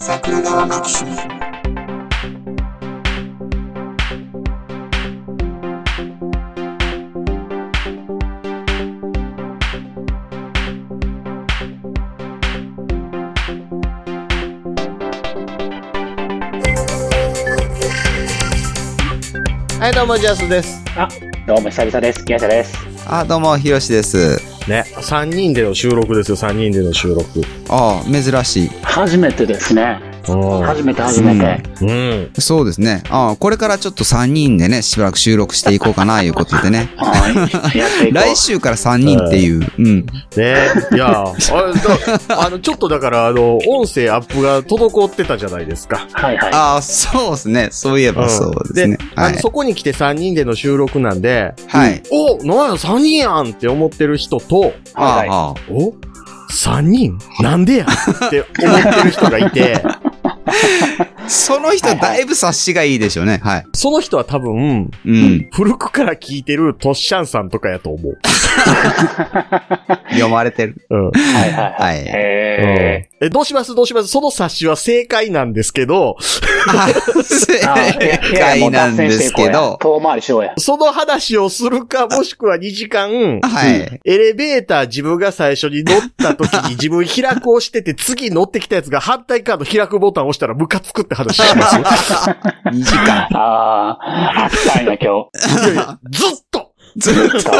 桜川マキシムはい、どうも、ジャスです。どうも久々です。宮下です。あ、どうも、ひろしです。ね、3人での収録ですよ、3人での収録。ああ、珍しい。初めてですね。う初めて初めて。ん。うん。そうですね。ああ、これからちょっと3人でね、しばらく収録していこうかな、いうことでね。来週から3人っていう。うん。ね、いや、あ あの、ちょっとだから、あの、音声アップが滞ってたじゃないですか。う。はいはい。ああ、そうですね。そういえばそうですね。はい。そこに来て3人での収録なんで、はい。おなんや、3人やんって思ってる人と、あはいはいあ、ああ。お ?3 人？なんでやって思ってる人がいて、その人、だいぶ察しがいいでしょうね。はい。その人は多分、うん。古くから聞いてるトッシャンさんとかやと思う。読まれてる。うん。はいはいははいい。へえ、どうします？どうします？その察しは正解なんですけど、あ正解なんですけど。遠回りしようや。その話をするか、もしくは2時間、はい。エレベーター自分が最初に乗った時に自分開くをしてて、次乗ってきたやつが反対側の開くボタンを押したらムカつくって話します2 時間。ああ、あったんや今日。いやいや、ずっとずっと。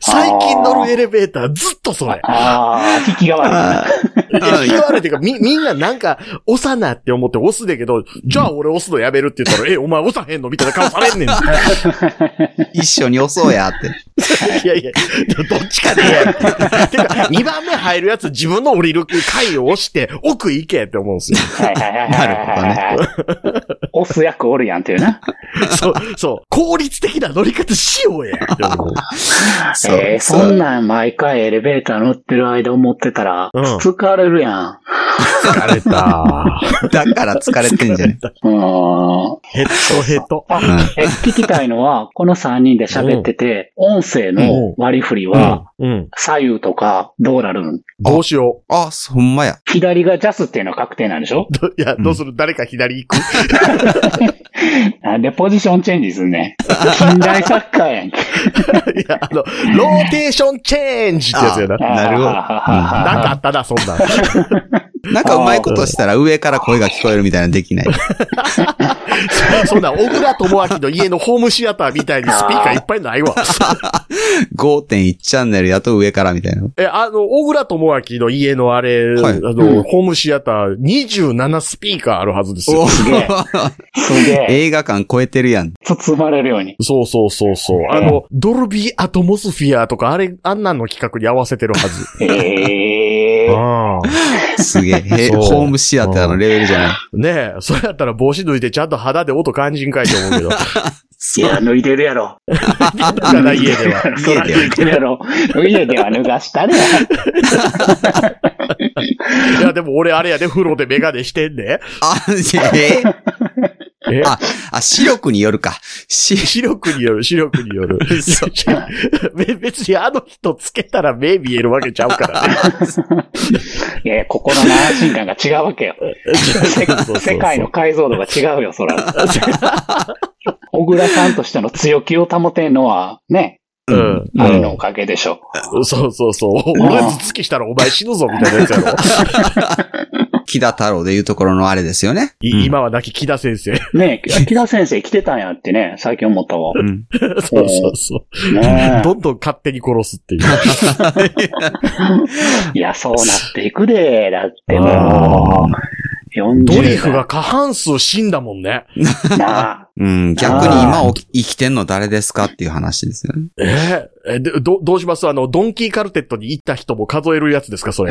最近乗るエレベーターずっとそれ。ああ、引きが悪いな。あいや、言われてか、み、みんななんか、押さなって思って押すでけど、じゃあ俺押すのやめるって言ったら、え、お前押さへんのみたいな顔されんねん。い 一緒に押そうやって。やいや、どっちかでやって。てか、2番目入るやつ自分の降りる階を押して、奥行けって思うんですよ。はいはいはいはいはいはい。押す役おるやんっていうな。そう、そう。効率的な乗り方しようやって思う。そうえー、そんなん毎回エレベーター乗ってる間思ってたら、うん疲れるやん。疲れた。だから疲れてんじゃねうーん。ヘッドヘッド。あ、え、聞きたいのは、この3人で喋ってて、音声の割り振りうは。左右とかどうなるん？どうしよあ、そほんまや。左がジャスっていうのは確定なんでしょ？いや、どうする？誰か左行く？なんでポジションチェンジすんねん。近代サッカーやんけ。いや、あの、ローテーションチェンジってやつやな。なるほどなんかあったな、そんなん。なんかうまいことしたら上から声が聞こえるみたいなのできない。そんな、小倉智明の家のホームシアターみたいにスピーカーいっぱいないわ。5.1チャンネルやと上からみたいな。え、あの、小倉智明の家のあれ、はいあの、ホームシアター27スピーカーあるはずですよ。すげえ。すげえ。映画館超えてるやん。包まれるように。そうそうそうそう。あの、ドルビーアトモスフィアとか、あれ、あんなんの企画に合わせてるはず。ええー。ああ。すげえ。へそうホームシアターのレベルじゃない？ねえ、それやったら帽子脱いでちゃんと肌で音感じんかいと思うけど。いや、脱いでるやろ。かな、家では。そら脱いでるやろ。家では脱がしたね。いや、でも俺あれやで、風呂でメガネしてんで。あ、え？え？あ、あ、視力によるか。し、視力による、視力による。そうべ別にあの人つけたら目見えるわけちゃうからね。いや、心の安心感が違うわけよ。世界の解像度が違うよ、そら。小倉さんとしての強気を保てんのは、ね、うん。あれのおかげでしょ。そうそうそう。俺頭突きしたらお前死ぬぞみたいなやつやろ。木田太郎でいうところのあれですよね。い今は亡き木田先生。ねえ、木田先生来てたんやってね、最近思ったわ。うん。そうそうそう。ねどんどん勝手に殺すっていう。え いや、そうなっていくで、だってあもう、40ドリフが過半数死んだもんね。なあ。うん。逆に今生きてんの誰ですかっていう話ですよね。えーえでど、どうします？あの、ドンキーカルテットに行った人も数えるやつですかそれ。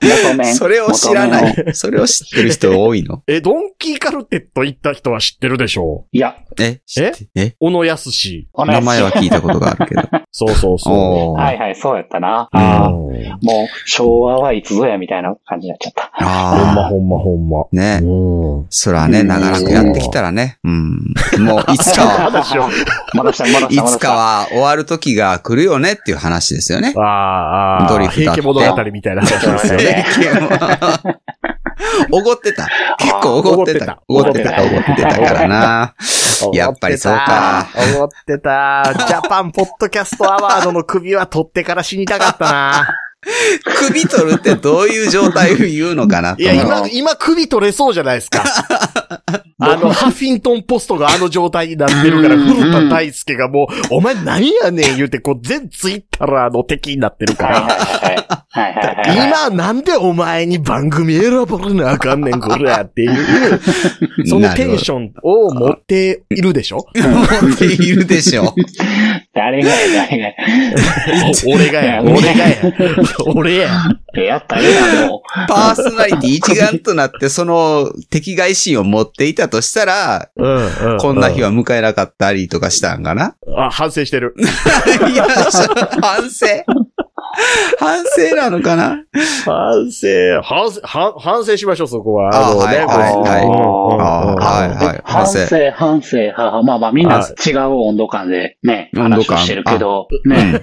元面。それを知らな。い。それを知ってる人多いの？え、ドンキーカルテット行った人は知ってるでしょ？いや、え？知ってえ？小野康氏。お願いし名前は聞いたことがあるけど。そうそうそう。はいはい、そうやったな。ああ、もう昭和はいつぞやみたいな感じになっちゃった。あほんまほんまほんま。あ。ね。うん。そらね、長らくやってきたらね。うん。もう、いつかは、い。つかは終わる時が来るよねっていう話ですよね。あーあー、ドリフだって平家物語みたいな話らしいですよね。おごってた。結構おごってた。おごってた、おごってたからな。やっぱりそうか。思ってた。ジャパンポッドキャストアワードの首は取ってから死にたかったな。首取るってどういう状態を言うのかなといや、今、今首取れそうじゃないですか。あの、ハフィントンポストがあの状態になってるから、うん古田大輔がもう、お前何やねん言うて、こう、全ツイッターの敵になってるかはいら。今なんでお前に番組選ばれなあかんねん、これやっていう、そのテンションを持っているでしょ持っているでしょ。誰がや、誰がや。俺がや、俺がや、俺や。やったらええな、もパーソナリティ一丸となってその敵外心を持っていたとしたら、うん、うん。こんな日は迎えなかったりとかしたんかな？あ、反省してる。いや、反省。反省なのかな？反省、反省、反反省しましょう、そこは。あはいう。はいはい。はいはい反省、反省、ははまあまあみんなは違う温度感でね、話をしてるけど、ね、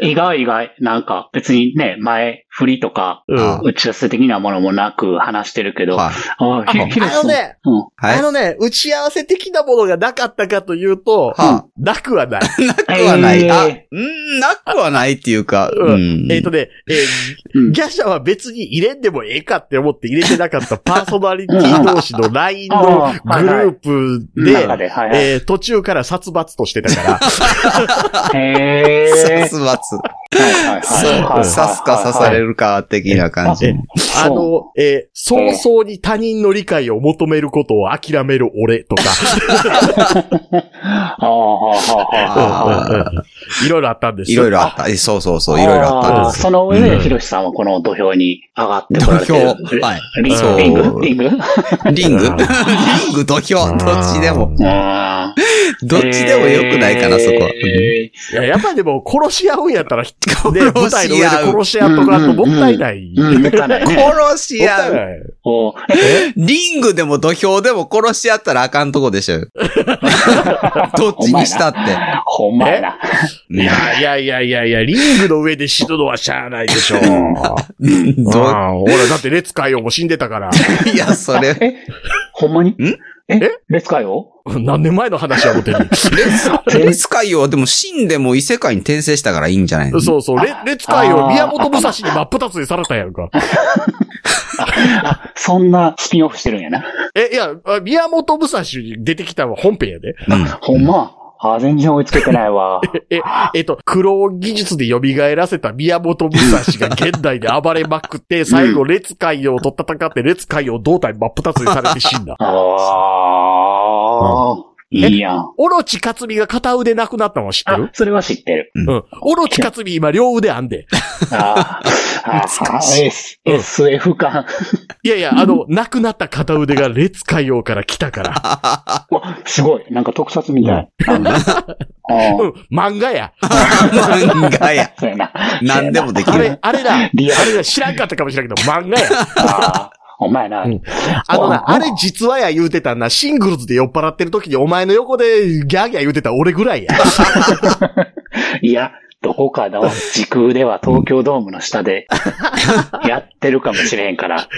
意外意外、なんか別にね、前振りとか、うんあ打ち合わせ的なものもなく話してるけど、はい。ああのね、うん。はいあ。のね、打ち合わせ的なものがなかったかというと、はなくはない。なくはない。えーあ、んなくはないっていうか、ううんん。えっ、とね、えギャシャは別に入れんでもええかって思って入れてなかったパーソナリティ同士の LINE のグループで。えー途中から殺伐としてたから、へー。殺伐。はいはいはいそ刺すか刺されるか的な感じ。えあの、えー早々に他人の理解を求めることを諦める俺とか、いろいろあったんです。いろいろあった。えそうそうそう、いろいろあったんです。その上で、うん。ひろしさんはこの土俵に上がってこられてる。土俵はい。リそう。リング？リング？リング？リうん。ング、土俵、どっちでも。うんどっちでもよくないかな、そこ。は。えいや、やっぱりでも殺し合うんやったら、舞台の上で殺し合っとかんともったいない。ーうん、もったいないね。殺し合う。リングでも土俵でも殺し合ったらあかんとこでしょ。どっちにしたって。ほんまやな。いやいやいやいやいや、リングの上で死ぬのはしゃあないでしょ。どああほら、だって列海王も死んでたから。いや、それ、え ほんまに？ん？え？え？列海王何年前の話は思ってるレス 海王でも死んでも異世界に転生したからいいんじゃないの？そうそう、レ列海王、宮本武蔵に真っ二つにされたやんか。あ、そんなスピンオフしてるんやな。え、いや、あ宮本武蔵に出てきたのは本編やで。うん。ほんま？あ、全然追いつけてないわ。え、えっと、黒技術で蘇らせた宮本武蔵が現代で暴れまくって、最後列海王と戦って列海王胴体真っ二つにされて死んだ。ああ、いいやん。オロチ克美が片腕なくなったのは知ってある、それは知ってる。うん。オロチ克美今両腕あんで。あーあ懐かしいー、S、SF 感。いやいや、あの、なくなった片腕が列海王から来たから。う わ、すごい。なんか特撮みたい。うん、漫画や。漫画や。そうやな。何でもできるあれ。、あれだ。あれだ、知らんかったかもしれんけど、漫画や。お前な。うんあのな、あれ実はや言うてたんな、シングルズで酔っ払ってる時にお前の横でギャーギャー言うてた俺ぐらいや。いや、どこかの時空では東京ドームの下で やってるかもしれへんから。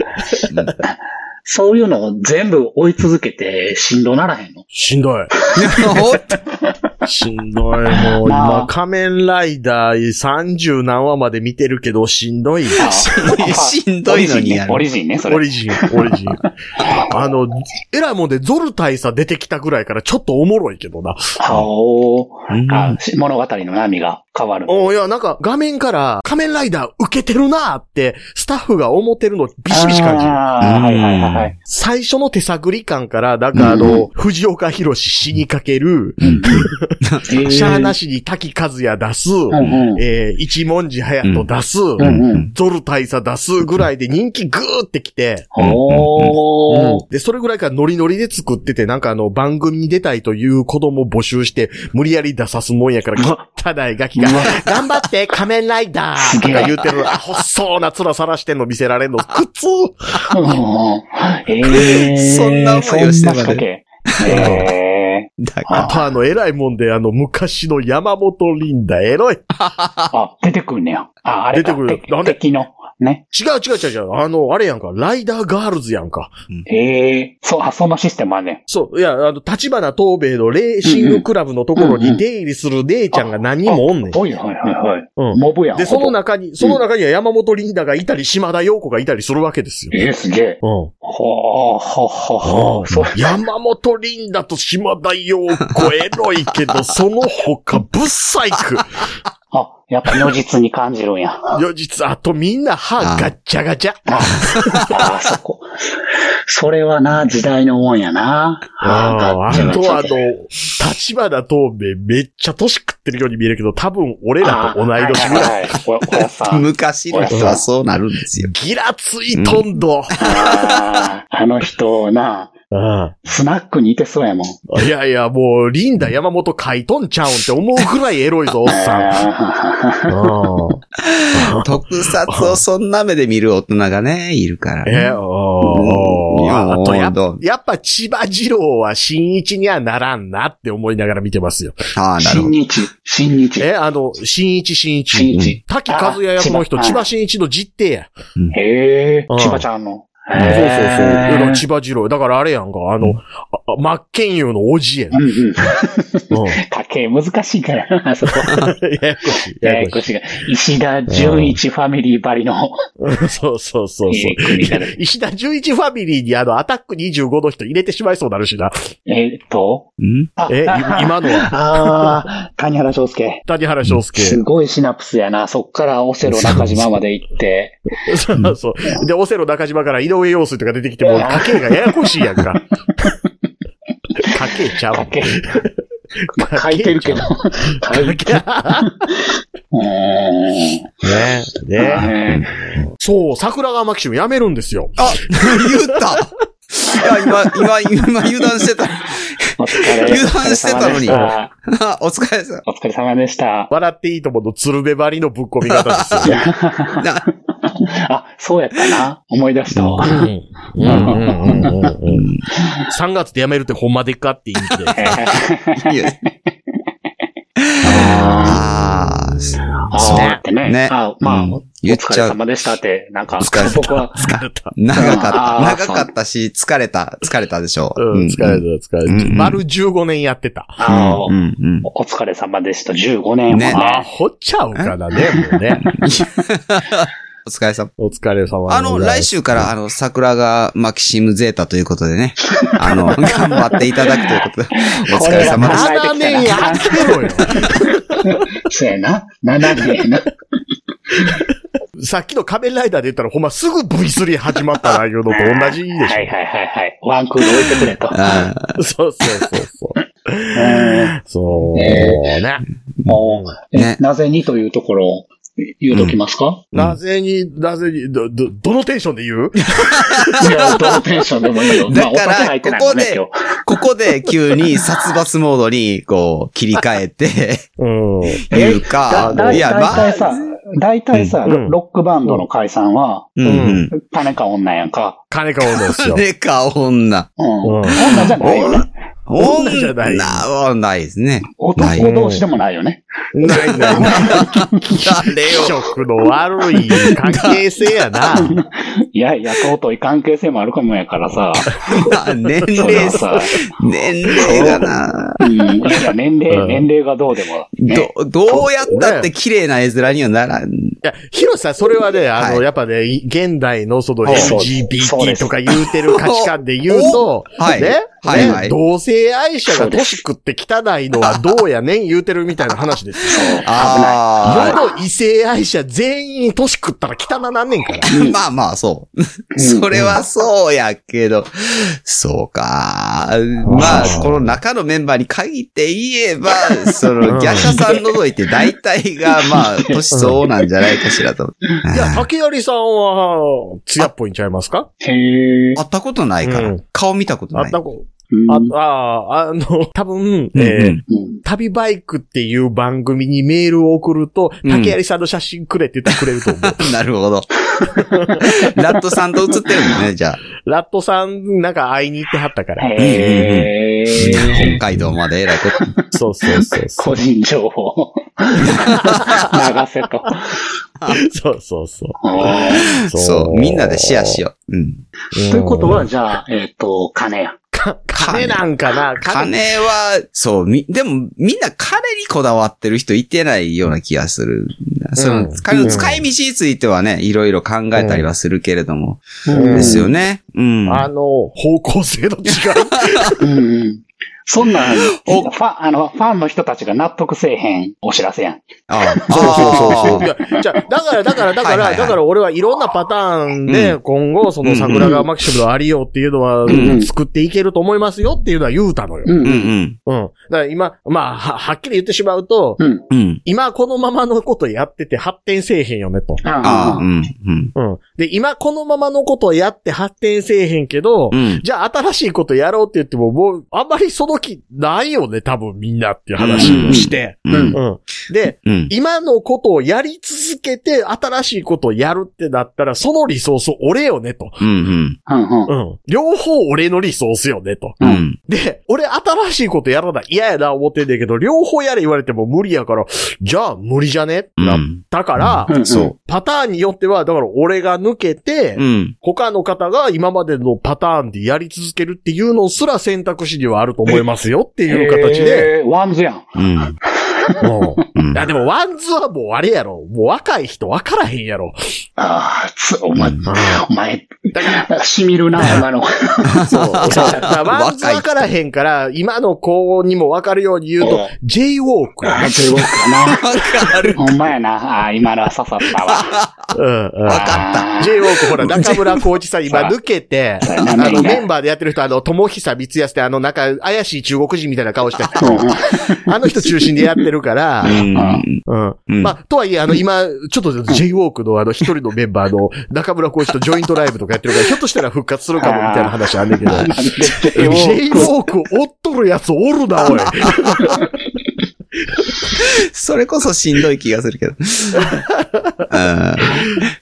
そういうのを全部追い続けてしんどならへんのしんどい。しんどい。もう今、仮面ライダー30何話まで見てるけど、しんどい。しんどいのにやるオリジンね、それ。オリジン、オリジン。あの、えらいもんでゾル大佐出てきたぐらいからちょっとおもろいけどな。おーうん物語の波が変わる。おいや、なんか画面から仮面ライダー受けてるなーって、スタッフが思ってるのビシビシ感じる。はいはいはいはい。最初の手探り感から、なんかあの、藤岡弘死にかける、シャーなし。しに滝和也出す、うんうん。えー、一文字隼人出す、うんうん。ゾル大佐出すぐらいで人気グーってきて、おー。で、それぐらいからノリノリで作ってて、なんかあの、番組に出たいという子供募集して、無理やり出さすもんやから、汚いガキが、頑張って仮面ライダー。とか言うてる、あ、細な面さらしてんの見せられんの、苦痛えー。そんな思いをしてまで。そんな仕掛け。えだからあとあの、偉いもんで、あの、昔の山本リンダ、エロい。あ、出てくるねや。あ、あれか出てくる敵なんで？敵の。ね。違う違う違う違う。あの、あれやんか。ライダーガールズやんか。ええそう、あ、そのシステムはね。そう。いや、あの、立花東兵衛のレーシングクラブのところに出入りする姉ちゃんが何人もおんねん。はいはいはいはい。うん。モブやん。で、その中に、その中には山本リンダがいたり、島田陽子がいたりするわけですよ。ええすげえ。うん。ほー、ほほほそう。山本リンダと島田陽子エロいけど、その他ブッサイク。あ、やっぱ如実に感じるんや。あよ、実あとみんな歯ガッチャガチャ。あ、そこ。それはな、時代のもんやな。ああ、とあの、立花東兵衛めっちゃ年食ってるように見えるけど、多分俺らと同い年ぐらい。昔の人はそうなるんですよ。ギラついとんど。あの人な、あスナックにいてそうやもん。あいやいや、もう、リンダ山本書いとんちゃうんって思うぐらいエロいぞ、おっさん。あうん特撮をそんな目で見る大人がね、いるからね。え、おいやーあとややっぱ千葉二郎は新一にはならんなって思いながら見てますよ。ああ、なるほど。新日、新日。え、あの、新一新一。新一。滝和也役の人、あ千葉真一の実弟や。へえうん、千葉ちゃんの。そうそうそう。へーだから千葉二郎。だからあれやんか、あの、ああ真っ健優のおじやん。うんうん。うん。家計難しいからな、あそこ。ややこしい。や ややこしやこしいが。石田純一ファミリーばりの。い。そうそうそう石田純一ファミリーにあの、アタック25の人入れてしまいそうになるしな。えーっと？ん？あえ、今のは、ああ、谷原章介。谷原章介。すごいシナプスやな。そっからオセロ中島まで行って。そうそう。で、オセロ中島から井上陽水とか出てきても、家計がややこしいやんか。家計ちゃう家。計。ま あ書いてるけど。書いてる。ねねねそう、桜川マキシムやめるんですよ。あ、言ったいや、今、今、今油断してた。油断してたのにお疲れ様でしたあお疲れ様。でした。笑っていいともの鶴瓶張りのぶっ込み方ですよ あ、そうやったな。思い出したわ。うんうんうんうんうんうん3月でやめるってほんまでっかって言って。いやあああ、そうやってね。ねあまあ、うんお疲れ様でしたって、なんか疲れ、た僕は、疲れた。長かった。長かったし、疲れた。疲れたでしょうん、疲れた、疲れた。丸15年やってた。あの、うんうん。お疲れ様でした。15年もねね。あ、ほっちゃうかなね、もうね。お疲れ様。お疲れ様あの、来週から、あの、桜がマキシムゼータということでね、あの、頑張っていただくということで、お疲れ様でしこれは7年やってろよ。そうやな。7年な。さっきの仮面ライダーで言ったらほんますぐ V3 始まったないうのと同じでしょ。はいはいはいはい。ワンクール置いてくれと。そうそうそうそう。うんそうね。もう、えねなぜにというところを言うときますか、なぜに、なぜに、ど、ど、どのテンションで言う？いや、どのテンションでもいいよ。だから酒入ってないもんね、こ今ここで急に殺伐モードに、こう、切り替えて、うん。いうかいや、大まあ、体さ、大体さ、うんロックバンドの解散は、うんうん。金か女やんか。金買うんですよ。ねか、女。うん。うん女じゃないよね。女じゃない女はないですね。男同士でもないよね。ないないない。誰気よ。色の悪い関係性やな。いやいや、尊い関係性もあるかもやからさ。年齢は、さ、年齢がな。うん。いや、年うん齢、年齢がどうでも。ね。ど、どうやったって綺麗な絵面にはならん。いや、ヒロさん、それはね、あの、はいやっぱね、現代のその LGBT すとか言うてる価値観で言うと、はいね、はいはいね同性愛者が年食って汚いのはどうやねん言うてるみたいな話ですよ。そう、危あ世の異性愛者全員年食ったら汚なんねんから。あ。まあまあ、そう。それはそうやけど、そうか。まあ、この中のメンバーに限って言えば、その、逆者さん除いて大体が、まあ、年相応なんじゃないかしらと。いや、竹槍さんは、艶っぽいんちゃいますか？へえ。会ったことないから、うん顔見たことない。あったこ、うんあ、あ、あの、多分、うんえーうんうん旅バイクっていう番組にメールを送ると、うん竹槍さんの写真くれって言ったらくれると思う。なるほど。ラットさんと写ってるんだね、じゃラットさん、なんか会いに行ってはったから。へー。北海道まで偉いこと。そうそうそうそ個人情報。流せと。う。そうそうそう。おそう、みんなでシェアしよう。うん。うん。ということは、じゃあ、えっ、と、金や。か、金なんかな金は、そう、み、でもみんな金にこだわってる人いてないような気がする。その、うん金の使い道についてはね、いろいろ考えたりはするけれども。うんですよね。うん。あの、方向性の違い。うんうん。そんなん、ファン、あの、ファンの人たちが納得せえへんお知らせやん。ああそうそうそうそう。いあや、じゃあだから、だから、だから、はいはいはいだから俺はいろんなパターンで、う今後、その桜川マキシムのありようっていうのは、ん作っていけると思いますよっていうのは言うたのよ。うんうんうん。うん。だから今、まあ、は、はっきり言ってしまうと、うん。うん。今このままのことやってて発展せえへんよねと。ああ、あうん。うん。うん。で、今このままのことやって発展せえへんけど、うん。じゃあ新しいことやろうって言っても、もう、あんまりその気ないよね、多分みんなっていう話をして。うん。うん。で、うん。今のことをやり続けて、新しいことをやるってなったら、そのリソース俺よね、と。うん。両方俺のリソースよね、と。うん。で、俺新しいことやらない嫌やな思ってんだけど、両方やれ言われても無理やから、じゃあ無理じゃねってなから、うんそパターンによっては、だから俺が抜けて、う。うん。他の方が今までのパターンでやり続けるっていうのすら選択肢にはあると思いますよっていう形で。えーワンズやん。うん。うんうんいやでもワンズはもうあれやろ。もう若い人分からへんやろ。ああ、つ、お前、お前、だから、しみるな、今の。そう。だからワンズ分からへんから、今の子にも分かるように言うと、J ウォークやあね。中国かな。わかる。ほんまやな。ああ、今のは刺さったわ。うんうん。わかった J ウォークほら、中村耕一さん 今抜けて、あの、なメインバーでやってる人、あの、知久光康ってあの、なんか、怪しい中国人みたいな顔して、うんうんあの人中心でやってるから、うん。うん。うんまあ、とはいえ、あの、今、ちょっと J ウォークのあの、一人のメンバーの中村浩一とジョイントライブとかやってるから、ひょっとしたら復活するかもみたいな話あんねんけど、J ウォーク追っとるやつおるな、おい。それこそしんどい気がするけど。うん。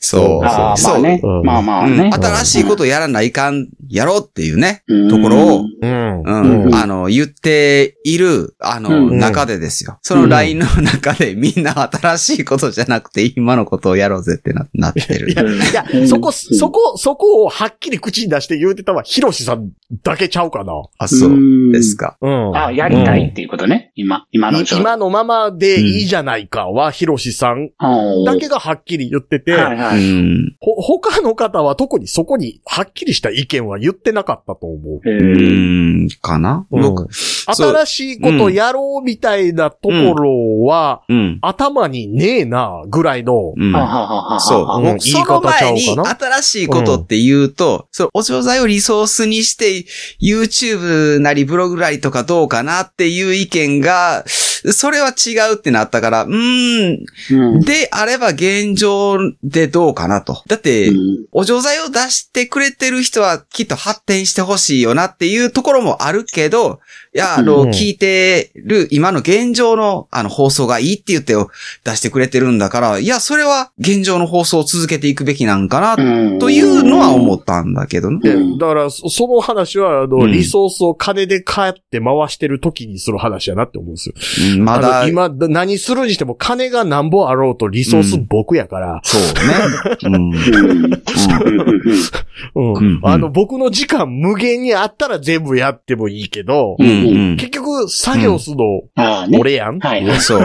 そう。あそう。あねうん。まあまあうんね。新しいことやらないかん、やろうっていうね、うんところを、うん。うん、うんあの、言っている、あの、うん中でですよ。その LINE の中でみんな新しいことじゃなくて今のことをやろうぜってななってる。いや、いや、そこ、そこ、そこをはっきり口に出して言うてたのは、ヒロシさんだけちゃうかな。あ、そうですか。うん。あやりたいっていうことね。今、今のい状態今のままでいいじゃないかは、ヒロシさんうんだけがはっきり言ってて、はいはい。他の方は特にそこにはっきりした意見は言ってなかったと思う。えうーん、かな？うん。僕、新しいことやろうみたいなところは、うん。頭にねえな、ぐらいの、そう。うん。僕その前に言い方ちゃうか新しいことって言うと、そう、お惣菜をリソースにして、YouTube なりブログなりとかどうかなっていう意見が、それは違うってなったから、うーん、うん。であれば現状でどうかなと。だって、うん。お錠剤を出してくれてる人はきっと発展してほしいよなっていうところもあるけど、いや、あの、うん。聞いてる今の現状のあの放送がいいって言って出してくれてるんだから、いや、それは現状の放送を続けていくべきなんかな、うん。というのは思ったんだけどね。でうん。だから、そその話は、あの、うん。リソースを金で買って回してる時にする話やなって思うんですよ。うんまあだの、今、何するにしても金がなんぼあろうとリソース僕やから、そうね。うん。うん。うん。うん。うん。あの、僕の時間無限にあったら全部やってもいいけど、うんうん結局、作業するの、ああね。俺やん、はいはいそう。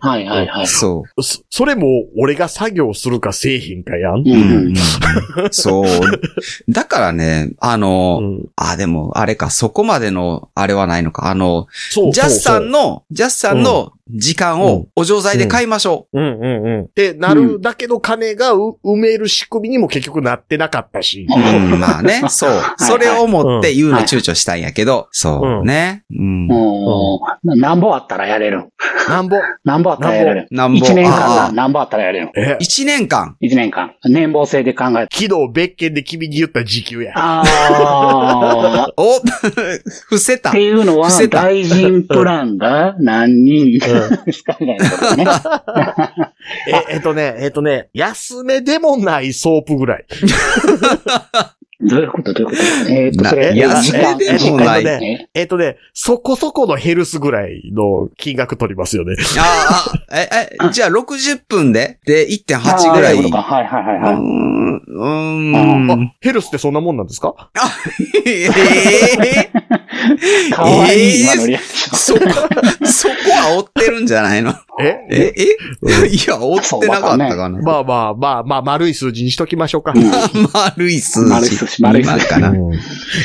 はいはいはい。そう。そそれも、俺が作業するかせえへんかやん。ううんんそう。だからね、あうの、ん。あ、でも、あれか、そこまでの、あれはないのか。あの、そう。ジャスさんの、の、ジャスさんの時間をお錠剤で買いましょうんうんうん。ってなるだけの金がう埋める仕組みにも結局なってなかったし。う。うん、まあね、そう。いそれを思って言うの躊躇したんやけど、そうね。うん。もう、何本あったらやれるん？なんぼ？何本あったらやれるん？なんぼ？一年間な何本あったらやれるん？え、一年間。一年間。年俸制で考えて。昨日別件で君に言った時給や。ああ。お 伏せたって。いうのは大臣プランが何人？ですかみたいなことね。え、えっとね、えっとね、安めでもないソープぐらい。どういうこと？どういうこと？えーっと、なそれ、いやでもない時間ねえっとね、そこそこのヘルスぐらいの金額取りますよね。ああ、え、え、じゃあ60分で？で、1.8ぐらい。はいはいはいはい。うーん。ヘルスってそんなもんなんですか？ええかわいい、えー今のリアクション。そこ、そこは煽ってるんじゃないの？え？え、え？いや、煽ってなかったかな。まあまあまあまあ、丸い数字にしときましょうか。うん丸い数字。丸い数字丸い数字今かな。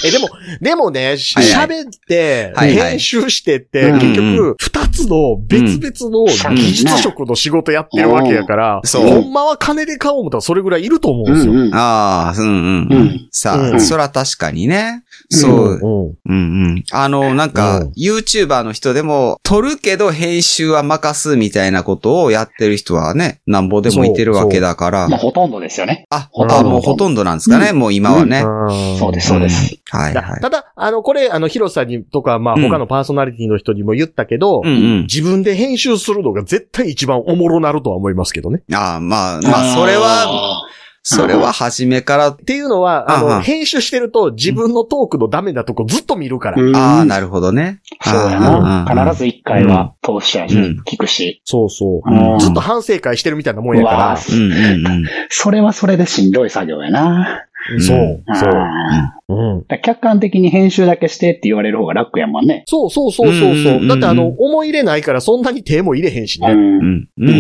え、でも、でもね、しはいはい喋って、はいはい編集してって、うん結局、二つの別々の技術職の仕事やってるわけやから、そうほんまは金で買おう思ったらそれぐらいいると思うんですよ。うんうんああ、うんうん。ううんん、さあ、うんそら確かにね。うんそう。うんうんうん。あの、なんか、うん YouTuber の人でも、撮るけど編集は任すみたいなことをやってる人はね、なんぼでもいてるわけだからまあ、。ほとんどですよね。あ、ほとんどあ、もうほとんどなんですかね、もう今はね。うんそうです、そうです。はいはい。だただ、あの、これ、あの、ヒロさんにとか、まあ、うん他のパーソナリティの人にも言ったけど、うんうん。自分で編集するのが絶対一番おもろなるとは思いますけどね。ああ、まあ、まあ、それは、それは初めから、っていうのは、あの、編集してると自分のトークのダメなとこずっと見るから。うんああ、なるほどね。そうやな。必ず一回は通しやし、うん聞くし。そうそう。うんずっと反省会してるみたいなもんやから。それはそれでしんどい作業やな。そう、そう。あうん。客観的に編集だけしてって言われる方が楽やもんね。そうそうそうそうそう。だってあの、思い入れないからそんなに手も入れへんしう。ね。うんん。うんう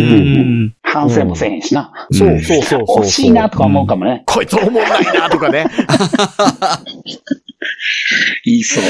ん反省もせえへんしな。うんそうそうそうそう。惜しいなとか思うかもね。こいつおもんないなとかね。言いそう。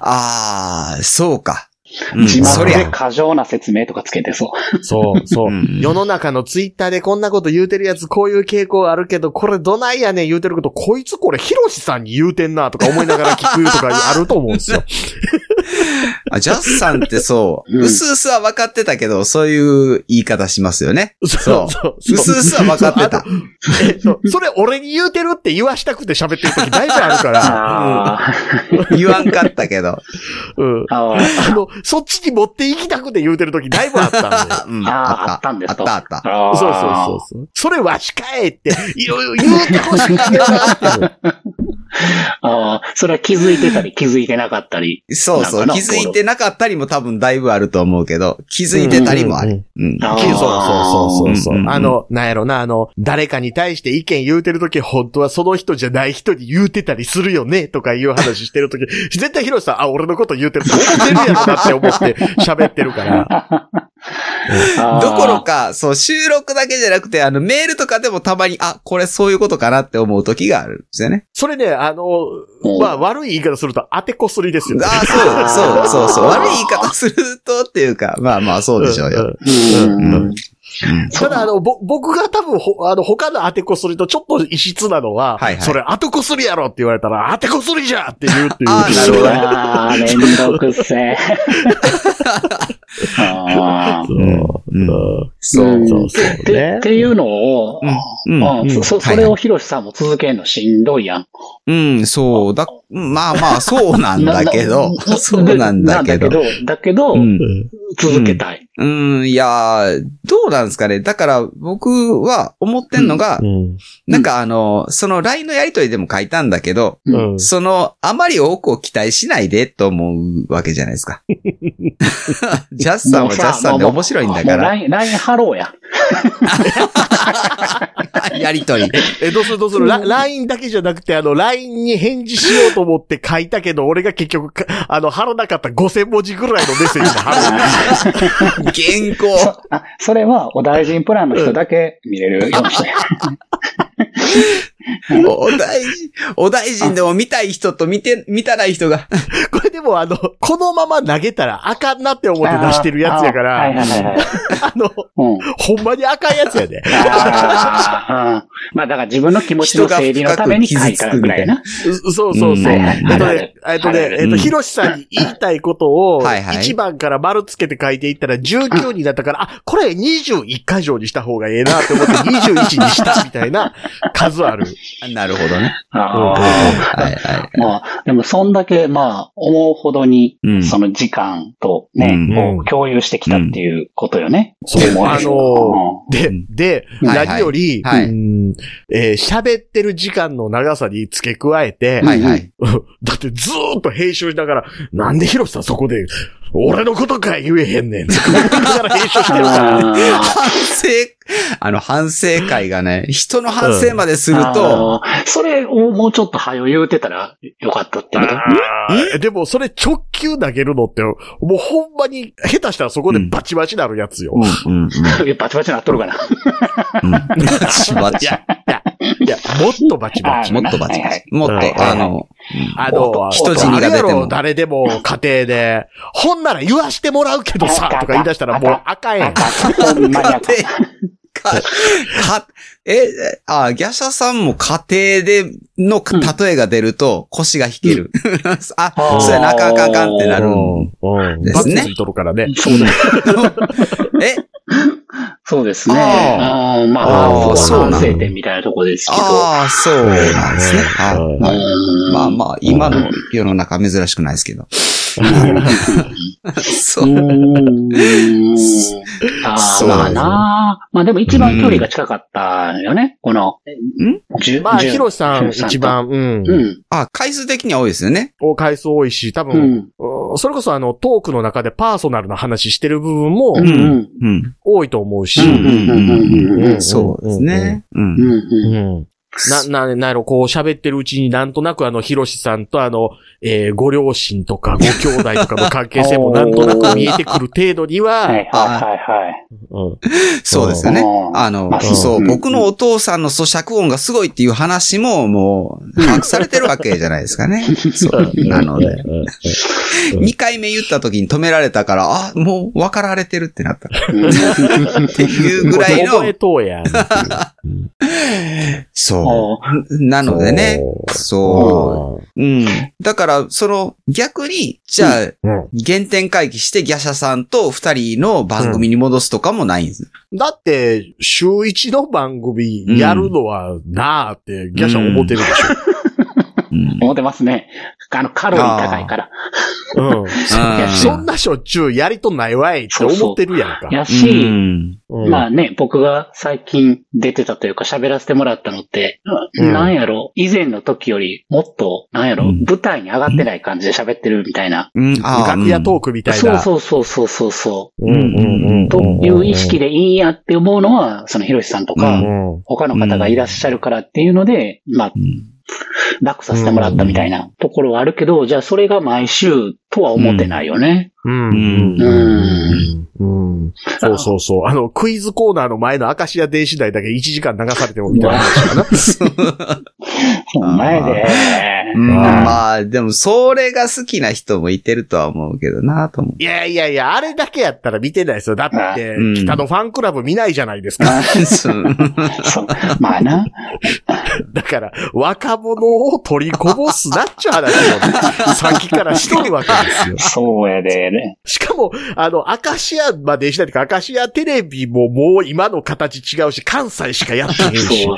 ああ、そうか。うん、字そりゃ。幕で過剰な説明とかつけてそう。そう、そうう。ん 世の中のツイッターでこんなこと言うてるやつ、こういう傾向あるけど、これどないやねん言うてること、こいつこれヒロシさんに言うてんなとか思いながら聞くとかあると思うんですよ。あジャスさんってそう、うすうすは分かってたけど、そういう言い方しますよね。そうそううすうすは分かってた。えそうそれ俺に言うてるって言わしたくて喋ってる時だいぶあるから。あ言わんかったけど。うん。あ、の、そっちに持って行きたくて言うてる時だいぶあったんで。うんああ、あったんですと。あったあった。そうそうそうそう。それわしかえって、いろいろ言うてほしいんだなって。ああ、それは気づいてたり気づいてなかったり。そうそう。なんかな気づいてなかったりも多分だいぶあると思うけど、気づいてたりもある。うん。そうそうそうそうあの、なんやろな、あの、誰かに対して意見言うてるとき、本当はその人じゃない人に言うてたりするよね、とかいう話してるとき、絶対ヒロシさん、あ、俺のこと言うてるって思ってるやろなって思って喋ってるから。どころか、そう、収録だけじゃなくて、あの、メールとかでもたまに、あ、これそういうことかなって思う時があるんですよね。それね、あの、まあ、悪い言い方すると当てこすりですよね。あ、そう、そう、そう、そう。悪い言い方するとっていうか、まあまあ、そうでしょうよ。うんうんただ、あの、ぼ、僕が多分、ほ、あの、他の当てこすりとちょっと異質なのは、はいはい。それ当てこすりやろって言われたら、当てこすりじゃって言うっていう。あーなるほど ああ、めんどくせえ。あ ーそう。うん。うんそう。うん。そう。そう。ってね。っていうのを、うん。うん。そそそれをヒロシさんも続けるのしんどいやん。うん、そう。だ、まあまあ、そうなんだけど、なそうなんだけど。なんだけど、だけどうん続けたい。うん、いやー、どうなんですかね。だから、僕は思ってんのが、うん。なんかあの、その LINE のやりとりでも書いたんだけど、うん。その、あまり多くを期待しないでと思うわけじゃないですか。ジャスさんはジャスさんで面白いんだから、LINE、ハローや。やりとり。え、どうするどうする？ラ ?LINE だけじゃなくて、あの、LINE に返事しようと思って書いたけど、俺が結局か、あの、貼らなかった5000文字ぐらいのメッセージが貼る。原稿。あ、それはお大臣プランの人だけ見れるようにして。お大臣、お大臣でも見たい人と見て、見たない人が。これでもあの、このまま投げたらあかんなって思って出してるやつやかあーはいら、はいはいはい。あの、うん。ほんまにあかんやつやで。あーうんまあだから自分の気持ちの整理のために書いたぐらいな。うそうそうそう。うんえっとね、えっとね、えっと、うんひろしさんに言いたいことを、はいはい1番から丸つけて書いていったら19になったから、あ、これ21箇条にした方がええなって思って21にしたみたいな数ある。なるほどね。あはいあ。はい。まあ、でもそんだけ、まあ、思うほどにう、んその時間とね、うんこう共有してきたっていうことよね。そう思あのでうん、で、はい何より、喋ってる時間の長さに付け加えて。だってずーっと編集しながら、なんでヒロシさんそこで、俺のことか言えへんねん。とか言いながら編集してるから。あ反省、あの反省会がね、人の反省まですると、あーそれをもうちょっと早言うてたらよかったってでも、それ直球投げるのって、もうほんまに、下手したらそこでバチバチなるやつよ。うんうんうんいや バチバチなっとるかな。うん。バチバチ。いや、いや、もっとバチバチ。もっとバチバチ。もっはいと、あの、あの、人死にが出ても誰でも家庭で、ほんなら言わしてもらうけどさ、とか言い出したらもうあかんやん。かか、か、え、あ、ギャシャさんも家庭での例えが出ると腰が引ける。あ、そうやな、あかんあかんあかんってなる。うん。うん。ですねバツついとるからね。そうだ え、そうですね。ああーまあーあ、そうなん反省点みたいなとこですけど。ああ、そうなんですね。まあまあ、今の世の中珍しくないですけど。そうう。んあそうーまあなまあでも一番距離が近かったよね。この、じゅまあ、ヒロシさん一番、うん。うん。あ、回数的には多いですよね。お回数多いし、多う分、それこそあの、トークの中でパーソナルな話してる部分もうん。多いと思うし、うん。うん。うん。うん。そうですね。うん。な、な、なんやろ、こう喋ってるうちになんとなくあの、ヒロシさんとあの、えーご両親とかご兄弟とかの関係性も なんとなく見えてくる程度には、はいはいはいはい。うんそうですよねう。んあの、あそうう、ん僕のお父さんの咀嚼音がすごいっていう話ももう、把握されてるわけじゃないですかね。そう。なので。うんうん2回目言った時に止められたから、あ、もう分かられてるってなった。う んっていうぐらい覚えの、とうやん。そう。なのでね、そう。うん。だから、その、逆に、じゃあ、うん原点回帰してギャシャさんと二人の番組に戻すとかもないんです。だって、週一の番組やるのはなあって、ギャシャ思ってるでしうん。思ってますね。あの、カロリー高いから。ょ。うん。うんそんなしょっちゅうやりとんないわいって思ってるやんか。やうし、ん。うんまあね、僕が最近出てたというか喋らせてもらったのって、うんなんやろ、以前の時よりもっと、なんやろ、うん舞台に上がってない感じで喋ってるみたいな。うん。あ楽屋トークみたいそうな。そうそうそうそうそうんうんうんう。という意識でいいんやって思うのは、そのひろしさんとうか、ん他の方がいらっしゃるからっていうので、まあう、ん。楽させてもらったみたいなところはあるけど、じゃあそれが毎週とは思ってないよね。うんうんうんうんそうそうそう。あの、クイズコーナーの前のアカシア電子台だけ1時間流されてもみたいな話かな。ほんまやで。うんまあ、でも、それが好きな人もいてるとは思うけどなと思う。いやいやいや、あれだけやったら見てないですよ。だってうん、北のファンクラブ見ないじゃないですか。あ そうまあな。だから、若者を取りこぼすなっちゅう話をね、さっきからしとるわけですよ。そうやでね。しかも、あの、アカシア、まあ、電子台とか、アカシアテレビももう今の形違うし、関西しかやってへんしそ。う。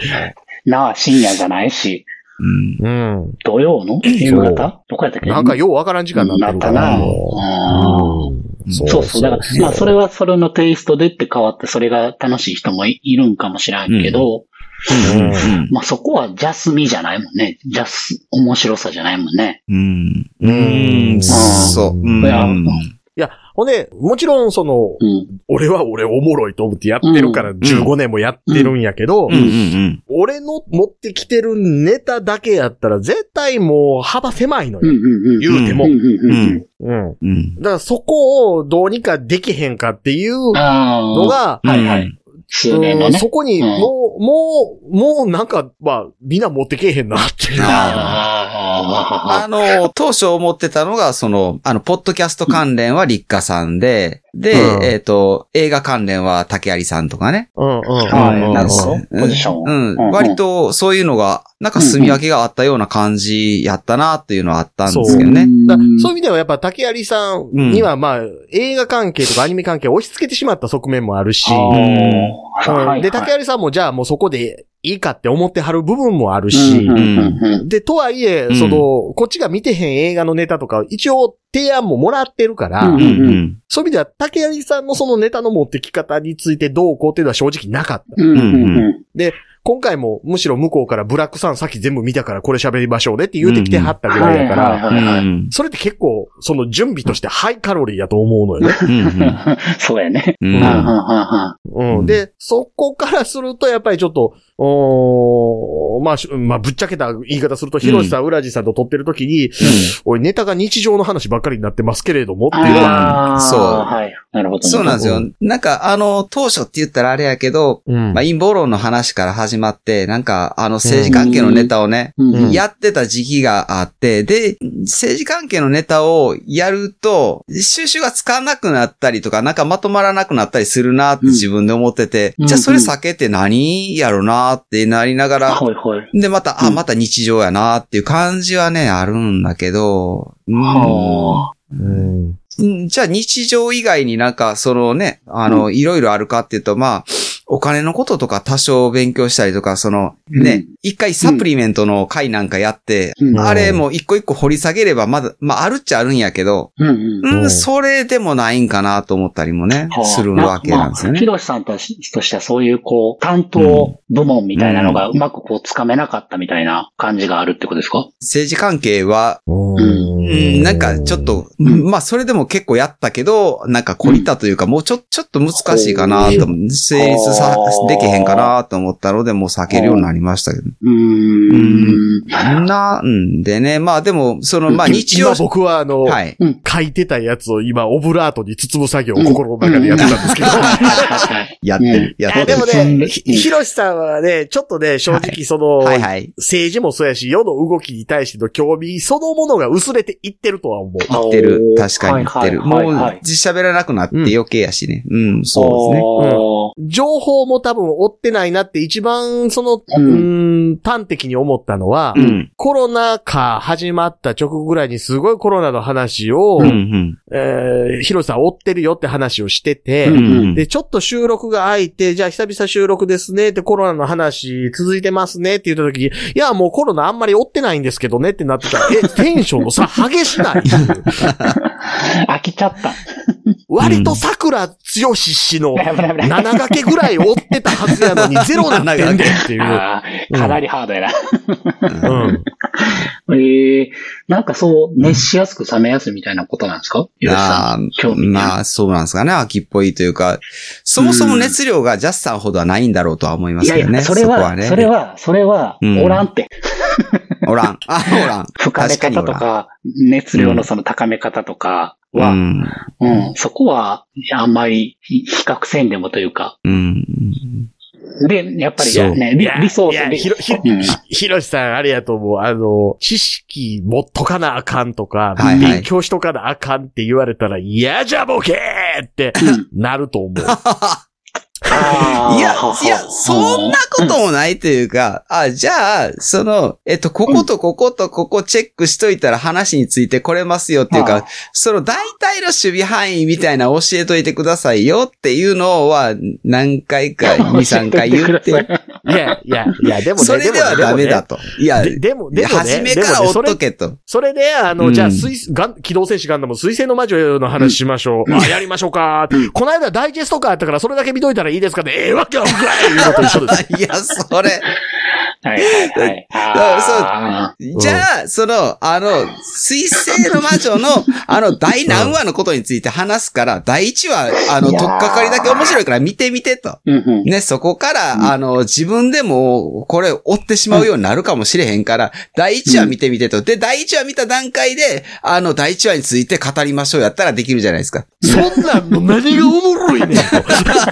なあ、深夜じゃないし、うん。うん。土曜の？夕方？どこやったっけ？なんかようわからん時間になってるから。なったなもううんそうそう。だから、まあ、それはそれのテイストでって変わって、それが楽しい人もいいるんかもしれんけど、うん。まあ、そこはジャスミじゃないもんね。ジャス、面白さじゃないもんね。うん。ううんん。そう。うんほんで、もちろんその、うん。俺は俺おもろいと思ってやってるからうん15年もやってるんやけど、うん。うん。俺の持ってきてるネタだけやったら絶対もう幅狭いのうん。うよ。ん。うん。言うても。だからそこをどうにかできへんかっていう。のが、はいはい。ね。うんそこに、うんもう、もう、もうなんか、まあ、みんな持ってけえへんなっていう。ああの、当初思ってたのが、その、あの、ポッドキャスト関連は立花さんで、で、うんえっ、と、映画関連は竹有さんとかね。うんうんうんあ。はい。うんなるほど。ポジション。うん。うん割と、そういうのが、なんか住み分けがあったような感じやったなっていうのはあったんですけどね。だそういう意味ではやっぱ竹有さんにはまあ、映画関係とかアニメ関係を押し付けてしまった側面もあるし、うん。で、竹有さんもじゃあもうそこでいいかって思ってはる部分もあるし、で、とはいえ、その、こっちが見てへん映画のネタとか、一応提案ももらってるから、そういう意味では竹有さんのそのネタの持ってき方についてどうこうっていうのは正直なかった。今回もむしろ向こうからブラックさんさっき全部見たからこれ喋りましょうねって言うてきてはったぐらいだから、それって結構その準備としてハイカロリーやと思うのよ。ね。そうやね。うん、で、そこからするとやっぱりちょっと、おまあ、まあ、ぶっちゃけた言い方すると、ヒロシさん、ウラジさんと撮ってる時に、おい、ネタが日常の話ばっかりになってますけれどもっていうのは。そう。はい。なるほど、そうなんですよ。なんか、あの、当初って言ったらあれやけど、まあ、陰謀論の話から始まって、なんか、あの、政治関係のネタをね、やってた時期があって、で、政治関係のネタをやると、収集がつかなくなったりとか、なんかまとまらなくなったりするなって自分で思ってて、じゃあそれ避けて何やろなってなりながら、で、また、あ、また日常やなっていう感じはね、あるんだけど、うん。じゃあ日常以外になんか、そのね、あの、いろいろあるかっていうと、まあ、お金のこととか多少勉強したりとか、その、ね、一回サプリメントの回なんかやって、あれも一個一個掘り下げればまだ、まああるっちゃあるんやけど、うん、それでもないんかなと思ったりもね、するわけなんですよね。ひろしさんとしてはそういうこう、担当部門みたいなのがうまくこうつかめなかったみたいな感じがあるってことですか政治関係は、うん、なんかちょっと、まあそれでも結構やったけど、なんか懲りたというか、もうちょ、ちょっと難しいかなと、成立さ、できへんかなと思ったので、もう避けるようになりましたけど。うん。なんでね、まあでも、その、まあ日常。今僕はあの、はい、書いてたやつを今、オブラートに包む作業を心の中でやってたんですけど。やってる、やってる。でもね、ひろしさんはね、ちょっとね、正直その、はいはい、政治もそうやし、世の動きに対しての興味そのものが薄れていってるとは思う。いってる。確かにいってる。もう、実喋らなくなって余計やしね。うん、そうですね。情報も多分追ってないなって一番その、うん、端的に思ったのは、コロナ禍始まった直後ぐらいにすごいコロナの話を、えヒロさん追ってるよって話をしてて、で、ちょっと収録が空いて、じゃあ久々収録ですねってコロナの話続いてますねって言った時に、いや、もうコロナあんまり追ってないんですけどねってなってたら、え、テンションの差激しない？飽きちゃった。割と桜つよし氏の7掛けぐらい追ってたはずやのにゼロなってんでっていう。かなりハードやな。うん。ええー、なんかそう、熱しやすく冷めやすいみたいなことなんですか？あまあ、そうなんですかね。秋っぽいというか、そもそも熱量がジャスさんほどはないんだろうとは思いますけどね。いやいやそれは、ね、それは、それは、おらんって。おらん。あ、おらん。吹かれ方とか、熱量のその高め方とかは、うん、うん、そこは、あんまり比較せんでもというか、うん、で、やっぱりね、リリソースで。ひろ、ひ、ひろしさんあれやと思う。あの、知識持っとかなあかんとか、はいはい、勉強しとかなあかんって言われたら、いやじゃボケーってなると思う。いや、いや、そんなこともないというか、あ、じゃあ、その、えっと、こことこことここチェックしといたら話についてこれますよっていうか、その大体の守備範囲みたいな教えといてくださいよっていうのは何回か、2、3回言って。いや、いや、いや、でもね、それではダメだと。いや、でも、でも、初めから追っとけと。それで、あの、じゃあ、水、ガン、機動戦士ガンダム、水星の魔女の話しましょう。あ、やりましょうか。この間ダイジェストかあったから、それだけ見といたらいいですかね。ええわけはぐらい言うのと一緒です。いや、それ。はいはいはい。そう。じゃあ、その、あの、水星の魔女の、あの、第何話のことについて話すから、第1話、あの、とっかかりだけ面白いから見てみてと。ね、そこから、あの、自分でも、これ、追ってしまうようになるかもしれへんから、第1話見てみてと。で、第1話見た段階で、あの、第1話について語りましょうやったらできるじゃないですか。そんなんの何がおもろいねんと。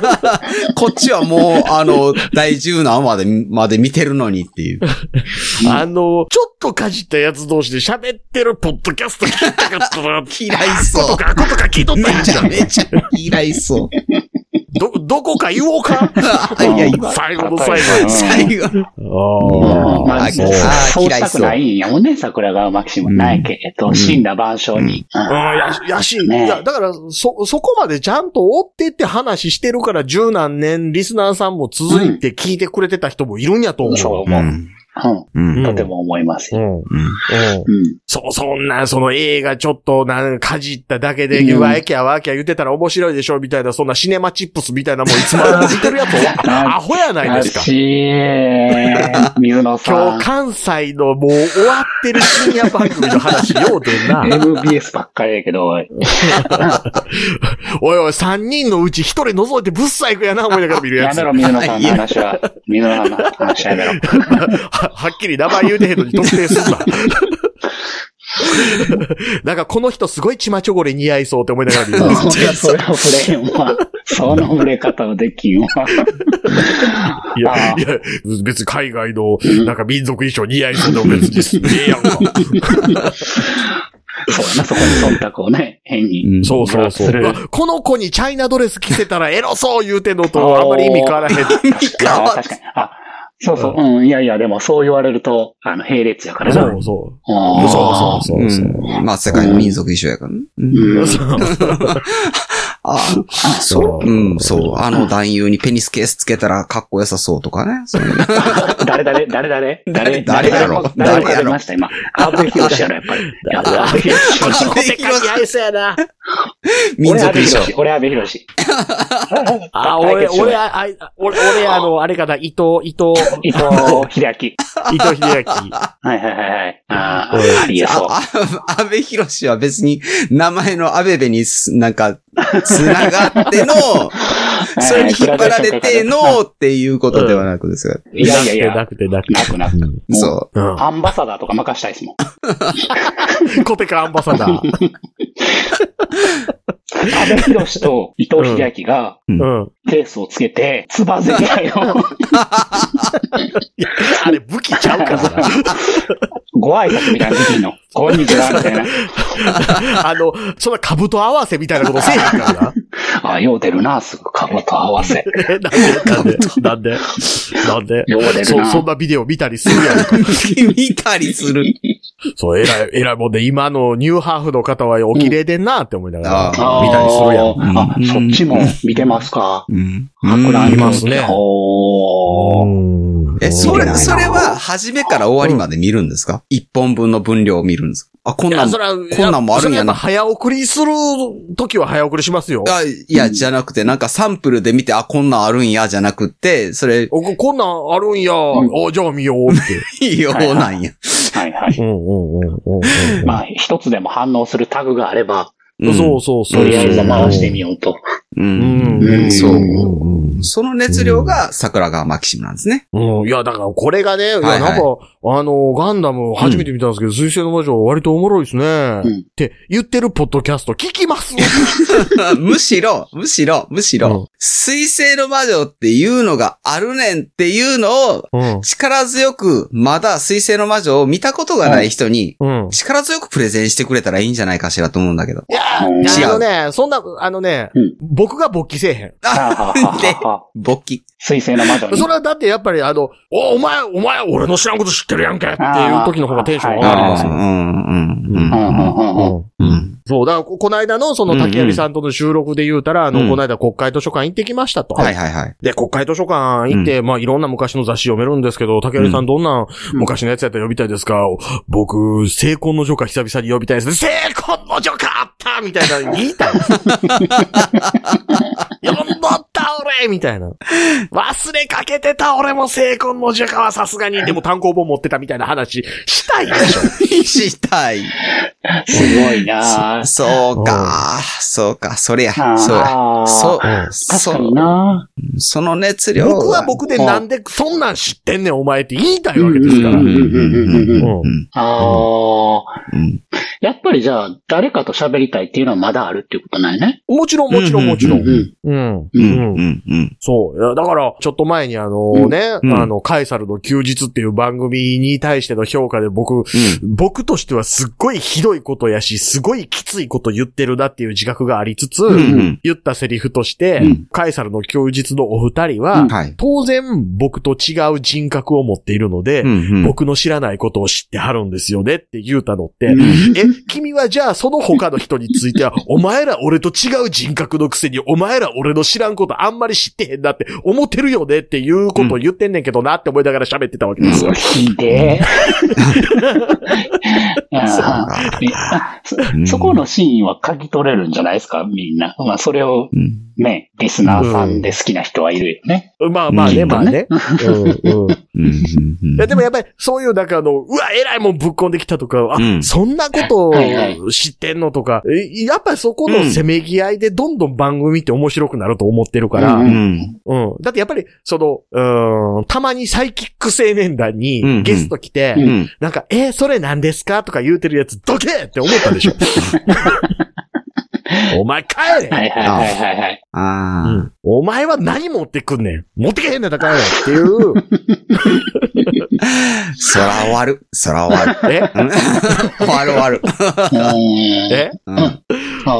こっちはもう、あの、第10何話で、まで見てるのにっていう。あの、ちょっとかじったやつ同士で喋ってるポッドキャスト聞きたかったら、嫌いそう。ことか、ことか聞いとっためちゃめちゃ嫌いそう。ど、どこか言おうか？あ いや、今、最後の最後うん最後。あまあ、あそうあしたくないんやもんね、桜川マキシムないけれど、死んだ万象に。あ。ああ、や、やし、ねいや、だから、そ、そこまでちゃんと追ってって話してるから十何年リスナーさんも続いて聞いてくれてた人もいるんやと思う。そう思う。うん。うん。うん。とても思いますよ。うん。うん。うん。うん。そ、そんな、その映画ちょっと、なんかじっただけで、うんわーきゃわーきゃ言ってたら面白いでしょ、みたいな、そんなシネマチップスみたいなもんいつまでも見てるやつ、アホやないですか。し水野さん今日。関西のもう終わってる深夜番組の話ようでんな。MBS ばっかりやけど、おい おいおい、三人のうち一人覗いてぶっさいくやな思いながら見るやつ。やめろ、水野さんの話は。水野さんの話はやめろ。ははっきり名前言うてへんのに特定すんな。なんかこの人すごいチマチョゴレ似合いそうって思いながら見るや それは触れへんわ。その触れ方はできんわ。いや、あいや、別に海外のなんか民族衣装似合いそうでも別にええやんか。そうやな、そこに忖度をね、変に。うんそうそうそう。この子にチャイナドレス着せたらエロそう言うてんのとあんまり意味変わらへん。ああ確かに。あ、そうそう。うん、いやいや、でもそう言われると、あの、並列やからな。そうそう。そうそうそうそう。うんまあ、世界の民族一緒やからね。うんうん。あそう。う。ん、そう。あの男優にペニスケースつけたらかっこよさそうとかね。誰誰誰？誰誰？誰？やろ？誰？誰？やろ誰？ました、今。阿部寛やろ、やっぱり。やっぱ阿部寛。でかい合いそうやな。民族衣装。寛。俺阿部寛。あ、俺、俺、あ、あ俺、俺、あの、あれかな、伊藤、伊藤、伊藤秀明。伊藤秀明。はいはいはいはい。ああ、ありえそう。あ、あ安倍博士は別に名前の安倍部にすなんか、つながっての、それに引っ張られてのっていうことではなくですが。いやいやいやなくてなくてなくなく。そう。うん。アンバサダーとか任したいですもん。コテカアンバサダー。安倍博と伊藤秀明がうん。ケースをつけて、つばぜり合いをあれ武器ちゃうからな。ご挨拶みたいな時の、こんにちは、みたいな。あの、そんな兜合わせみたいなことせえへんからな。あ、よう出るな、すぐ、かぶと合わせ。え、なんでなんでなんでよう出るそ、な。そんなビデオ見たりするやんか。見たりする。そう、えらい、えらいもんで、今のニューハーフの方はお綺麗でんなって思いながら、見たりするやん。あそっちも見てますか？うん。博覧見ますねおー。え、それ、それは、初めから終わりまで見るんですか？一本分の分量を見るんですか？あ、こんなん、こんなんもあるんやな。早送りする時は早送りしますよ。あ、いや、じゃなくて、なんかサンプルで見て、あ、こんなんあるんや、じゃなくて、それ、おここんなんあるんや。おじゃあ見ようって。いいようなんや。はいはい。うんうんうんうんまあ、一つでも反応するタグがあれば、うん。そうそうそう。とりあえず回してみようと。う。ん。そう。うんその熱量が桜川マキシムなんですね。うん。いや、だからこれがね、いや、はいはいなんか、あの、ガンダム初めて見たんですけど、水星の魔女割とおもろいですね。んって言ってるポッドキャスト聞きます むしろ、むしろ、むしうんろ、水星の魔女っていうのがあるねんっていうのを、うん。力強く、まだ水星の魔女を見たことがない人に、うん。力強くプレゼンしてくれたらいいんじゃないかしらと思うんだけど。いやうんー、あのね、そんな、あのね、うん僕が勃起せえへん。あ、で、勃起。水星の魔女に。それはだってやっぱりあの、お、お前、お前、俺の知らんこと知ってるやんけっていう時の方がテンション上がりますよ。うん、うん、うん。うんうんうんうんうん。そう、だからこ、この間のその竹槍さんとの収録で言うたら、あの、うんこの間国会図書館行ってきましたと。はいはいはい。で、国会図書館行って、まあいろんな昔の雑誌読めるんですけど、竹槍さんどんな昔のやつやったら呼びたいですか、僕、成婚の女か久々に呼びたいです。成婚の女かあったみたいな、言いたい。呼んどった俺みたいな。忘れかけてた俺も成婚の女かはさすがに、でも単行本持ってたみたいな話したいでしょ。したい。すごいなそうか、そうか、それや、そうや。そう、そう。その熱量。僕は僕でなんでそんなん知ってんねんお前って言いたいわけですから。ああ。やっぱりじゃあ、誰かと喋りたいっていうのはまだあるっていうことないね？もちろん、もちろん、もちろん。うん。うん。そう。だから、ちょっと前にあのね、あの、カエサルの休日っていう番組に対しての評価で僕、僕としてはすっごいひどいことやし、すごいきついこと言ってるなっていう自覚がありつつ、うんうん。言ったセリフとして、うん。カエサルの休日のお二人は、うんはい。当然僕と違う人格を持っているので、うんうん。僕の知らないことを知ってはるんですよねって言うたのって、うん。え、君はじゃあその他の人については、お前ら俺と違う人格のくせに、お前ら俺の知らんことあんまり知ってへんなって思ってるよねっていうことを言ってんねんけどなって思いながら喋ってたわけですよ。ひでえ。あー。えあそうんそこのシーンは嗅ぎ取れるんじゃないですか、みんな。まあ、それをうん。ね、リスナーさんで好きな人はいるよね。まあまあね、うん。まあね。うん。うんうんうん。いやでもやっぱりそういうなんかあの、うわ、偉いもんぶっこんできたとか、あ、うん。そんなことを知ってんのとか、えやっぱりそこのせめぎ合いでどんどん番組って面白くなると思ってるから、ううん。んうん。だってやっぱり、その、うーん、たまにサイキック青年団うん。にゲスト来て、うん。うんなんか、えーそれ何ですか？とか言うてるやつ、どけって思ったでしょ。お前帰れ、はいはいはいはいはい。ああ。うん。お前は何持ってくんねん。持ってけへんねんだからっていう、そら終わる。そら終わる。え？うん。終わる終わる。うん。え？うん。ああ